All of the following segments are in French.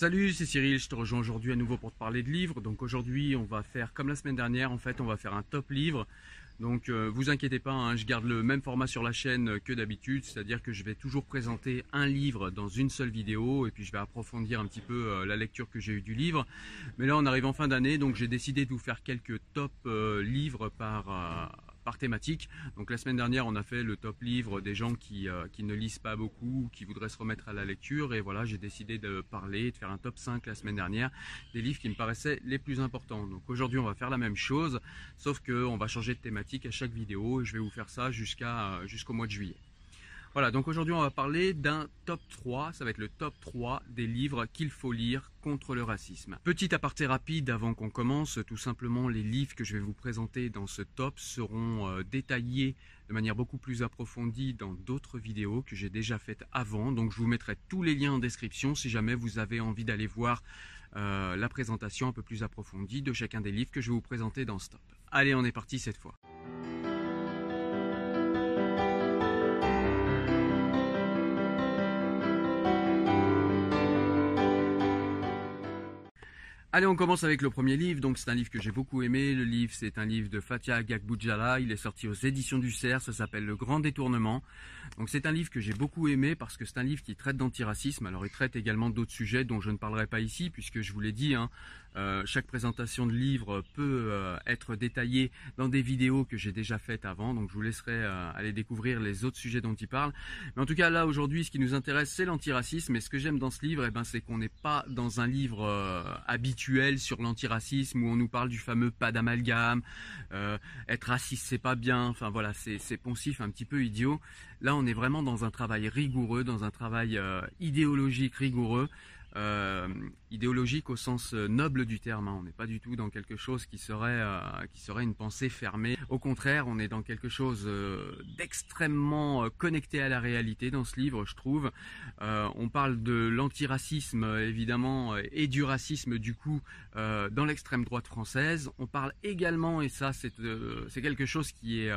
Salut, c'est Cyril, je te rejoins aujourd'hui à nouveau pour te parler de livres. Donc aujourd'hui, on va faire comme la semaine dernière, en fait, on va faire un top livre. Donc euh, vous inquiétez pas, hein, je garde le même format sur la chaîne que d'habitude, c'est-à-dire que je vais toujours présenter un livre dans une seule vidéo et puis je vais approfondir un petit peu euh, la lecture que j'ai eue du livre. Mais là on arrive en fin d'année, donc j'ai décidé de vous faire quelques top euh, livres par par thématique. Donc la semaine dernière, on a fait le top livre des gens qui, euh, qui ne lisent pas beaucoup, qui voudraient se remettre à la lecture. Et voilà, j'ai décidé de parler, de faire un top 5 la semaine dernière des livres qui me paraissaient les plus importants. Donc aujourd'hui, on va faire la même chose, sauf qu'on va changer de thématique à chaque vidéo. Et je vais vous faire ça jusqu'à euh, jusqu'au mois de juillet. Voilà, donc aujourd'hui on va parler d'un top 3, ça va être le top 3 des livres qu'il faut lire contre le racisme. Petit aparté rapide avant qu'on commence, tout simplement les livres que je vais vous présenter dans ce top seront euh, détaillés de manière beaucoup plus approfondie dans d'autres vidéos que j'ai déjà faites avant, donc je vous mettrai tous les liens en description si jamais vous avez envie d'aller voir euh, la présentation un peu plus approfondie de chacun des livres que je vais vous présenter dans ce top. Allez, on est parti cette fois. Allez, on commence avec le premier livre. Donc, c'est un livre que j'ai beaucoup aimé. Le livre, c'est un livre de Fatia Gagboudjala. Il est sorti aux éditions du Cerf. Ça s'appelle Le Grand Détournement. Donc, c'est un livre que j'ai beaucoup aimé parce que c'est un livre qui traite d'antiracisme. Alors, il traite également d'autres sujets dont je ne parlerai pas ici puisque je vous l'ai dit, hein, euh, chaque présentation de livre peut euh, être détaillée dans des vidéos que j'ai déjà faites avant. Donc, je vous laisserai euh, aller découvrir les autres sujets dont il parle. Mais en tout cas, là, aujourd'hui, ce qui nous intéresse, c'est l'antiracisme. Et ce que j'aime dans ce livre, eh ben, c'est qu'on n'est pas dans un livre habituel sur l'antiracisme où on nous parle du fameux pas d'amalgame, euh, être raciste c'est pas bien, enfin voilà, c'est poncif, un petit peu idiot. Là on est vraiment dans un travail rigoureux, dans un travail euh, idéologique rigoureux euh, idéologique au sens euh, noble du terme. Hein. On n'est pas du tout dans quelque chose qui serait, euh, qui serait une pensée fermée. Au contraire, on est dans quelque chose d'extrêmement connecté à la réalité dans ce livre, je trouve. on parle de l'antiracisme, évidemment, et du racisme, du coup, dans l'extrême droite française. On parle également, et ça c'est c'est quelque chose qui est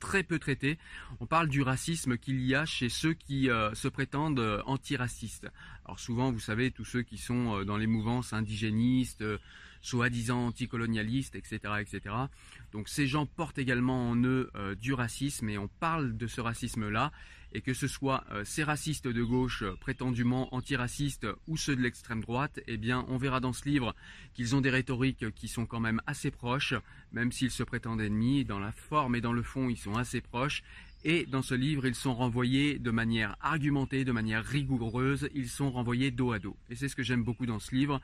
très peu traité, on parle du racisme qu'il y a chez ceux qui se prétendent antiracistes. Alors souvent, vous savez, tous ceux qui sont euh, les mouvances indigénistes, euh, soi-disant anticolonialistes, etc., etc. Donc ces gens portent également en eux euh, du racisme et on parle de ce racisme-là. Et que ce soit ces racistes de gauche prétendument antiracistes ou ceux de l'extrême droite, eh bien on verra dans ce livre qu'ils ont des rhétoriques qui sont quand même assez proches, même s'ils se prétendent ennemis. Dans la forme et dans le fond, ils sont assez proches. Et dans ce livre, ils sont renvoyés de manière argumentée, de manière rigoureuse, ils sont renvoyés dos à dos. Et c'est ce que j'aime beaucoup dans ce livre.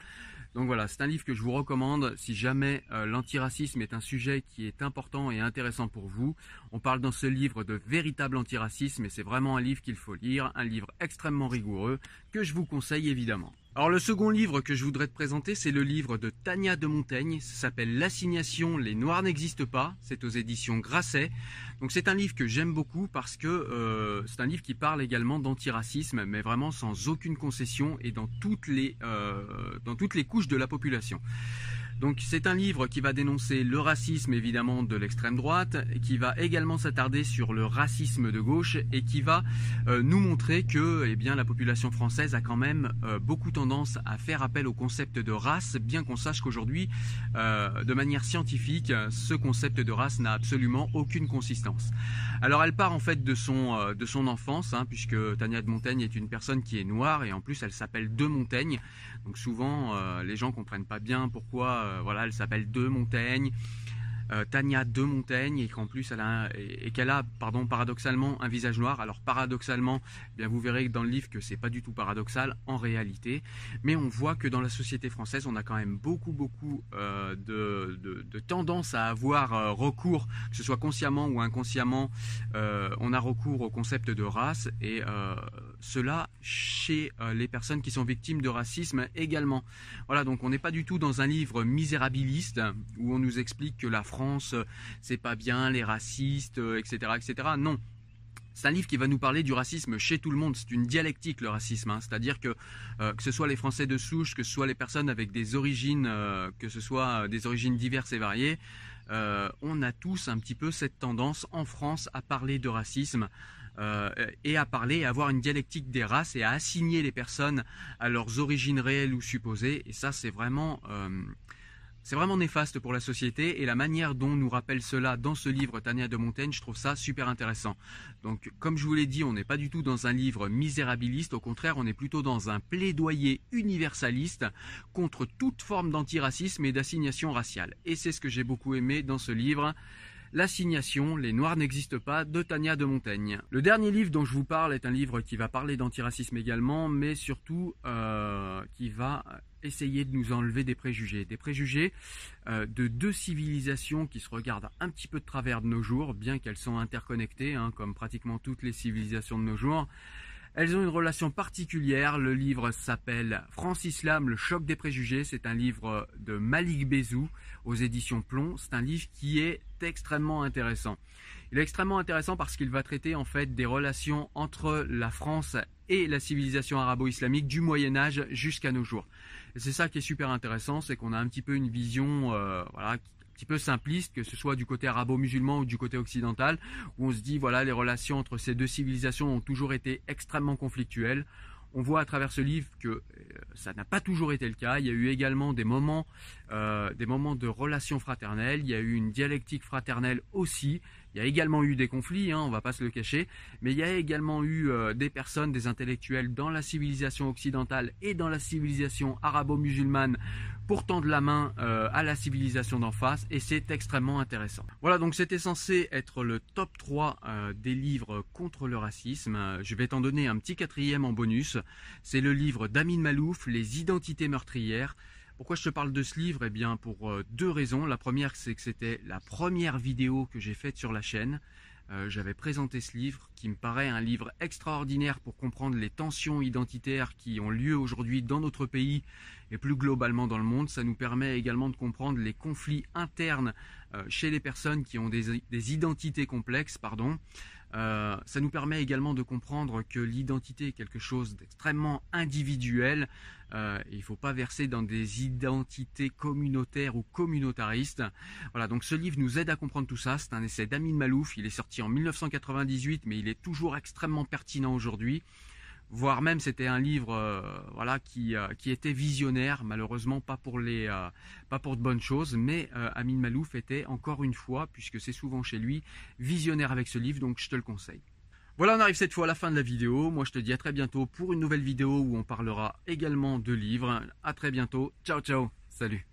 Donc voilà, c'est un livre que je vous recommande si jamais euh, l'antiracisme est un sujet qui est important et intéressant pour vous. On parle dans ce livre de véritable antiracisme et c'est vraiment un livre qu'il faut lire, un livre extrêmement rigoureux que je vous conseille évidemment. Alors le second livre que je voudrais te présenter, c'est le livre de Tania de Montaigne. Ça s'appelle L'assignation, les Noirs n'existent pas. C'est aux éditions Grasset. Donc c'est un livre que j'aime beaucoup parce que euh, c'est un livre qui parle également d'antiracisme, mais vraiment sans aucune concession et dans toutes les euh, dans toutes les couches de la population. Donc c'est un livre qui va dénoncer le racisme évidemment de l'extrême droite, qui va également s'attarder sur le racisme de gauche et qui va euh, nous montrer que eh bien, la population française a quand même euh, beaucoup tendance à faire appel au concept de race, bien qu'on sache qu'aujourd'hui, euh, de manière scientifique, ce concept de race n'a absolument aucune consistance. Alors elle part en fait de son, de son enfance, hein, puisque Tania de Montaigne est une personne qui est noire et en plus elle s'appelle De Montaigne. Donc souvent les gens comprennent pas bien pourquoi euh, voilà, elle s'appelle De Montaigne. Euh, Tania de Montaigne et qu'en plus elle a et, qu'elle a pardon paradoxalement un visage noir. Alors paradoxalement, eh bien vous verrez dans le livre que c'est pas du tout paradoxal en réalité, mais on voit que dans la société française, on a quand même beaucoup beaucoup euh, de, de, tendance à avoir euh, recours, que ce soit consciemment ou inconsciemment, on a recours au concept de race cela chez les personnes qui sont victimes de racisme également. Voilà, donc on n'est pas du tout dans un livre misérabiliste où on nous explique que la France euh, c'est pas bien, les racistes, etc., euh, etc. Non. C'est un livre qui va nous parler du racisme chez tout le monde. C'est une dialectique le racisme, hein. c'est-à-dire que euh, que ce soit les Français de souche, que ce soit les personnes avec des origines, que ce des origines diverses et variées, on a tous un petit peu cette tendance en France à parler de racisme et à parler, à avoir une dialectique des races et à assigner les personnes à leurs origines réelles ou supposées. Et ça, c'est vraiment c'est vraiment néfaste pour la société et la manière dont nous rappelle cela dans ce livre Tania de Montaigne, je trouve ça super intéressant. Donc comme je vous l'ai dit, on n'est pas du tout dans un livre misérabiliste, au contraire on est plutôt dans un plaidoyer universaliste contre toute forme d'antiracisme et d'assignation raciale. Et c'est ce que j'ai beaucoup aimé dans ce livre. L'assignation, les Noirs n'existent pas, de Tania de Montaigne. Le dernier livre dont je vous parle est un livre qui va parler d'antiracisme également, mais surtout euh, qui va essayer de nous enlever des préjugés. Des préjugés euh, de deux civilisations qui se regardent un petit peu de travers de nos jours, bien qu'elles sont interconnectées, hein, comme pratiquement toutes les civilisations de nos jours. Elles ont une relation particulière. Le livre s'appelle France Islam, le choc des préjugés. C'est un livre de Malik Bezou aux éditions Plomb. C'est un livre qui est extrêmement intéressant. Il est extrêmement intéressant parce qu'il va traiter en fait des relations entre la France et la civilisation arabo-islamique du Moyen Âge jusqu'à nos jours. C'est ça qui est super intéressant, c'est qu'on a un petit peu une vision euh, petit peu simpliste, que ce soit du côté arabo-musulman ou du côté occidental, où on se dit voilà les relations entre ces deux civilisations ont toujours été extrêmement conflictuelles. On voit à travers ce livre que euh, ça n'a pas toujours été le cas. Il y a eu également des moments, euh, des moments de relations fraternelles. Il y a eu une dialectique fraternelle aussi. Il y a également eu des conflits, hein, on ne va pas se le cacher, mais il y a également eu euh, des personnes, des intellectuels dans la civilisation occidentale et dans la civilisation arabo-musulmane pour tendre la main euh, à la civilisation d'en face, et c'est extrêmement intéressant. Voilà, donc c'était censé être le top 3 euh, des livres contre le racisme. Je vais t'en donner un petit quatrième en bonus. C'est le livre d'Amin Malouf, Les identités meurtrières. Pourquoi je te parle de ce livre? Eh bien pour euh, deux raisons. La première c'est que c'était la première vidéo que j'ai faite sur la chaîne. Euh, j'avais présenté ce livre qui me paraît un livre extraordinaire pour comprendre les tensions identitaires qui ont lieu aujourd'hui dans notre pays et plus globalement dans le monde. Ça nous permet également de comprendre les conflits internes euh, chez les personnes qui ont des, des identités complexes. Pardon. Euh, ça nous permet également de comprendre que l'identité est quelque chose d'extrêmement individuel. Euh, il ne faut pas verser dans des identités communautaires ou communautaristes. Voilà, donc ce livre nous aide à comprendre tout ça. C'est un essai d'Amin Malouf. Il est sorti en 1998, mais il est toujours extrêmement pertinent aujourd'hui voire même c'était un livre euh, voilà qui, euh, qui était visionnaire malheureusement pas pour les euh, pas pour de bonnes choses mais Amin Malouf était encore une fois puisque c'est souvent chez lui visionnaire avec ce livre donc je te le conseille. Voilà, on arrive cette fois à la fin de la vidéo. Moi, je te dis à très bientôt pour une nouvelle vidéo où on parlera également de livres. À très bientôt. Ciao, ciao. Salut.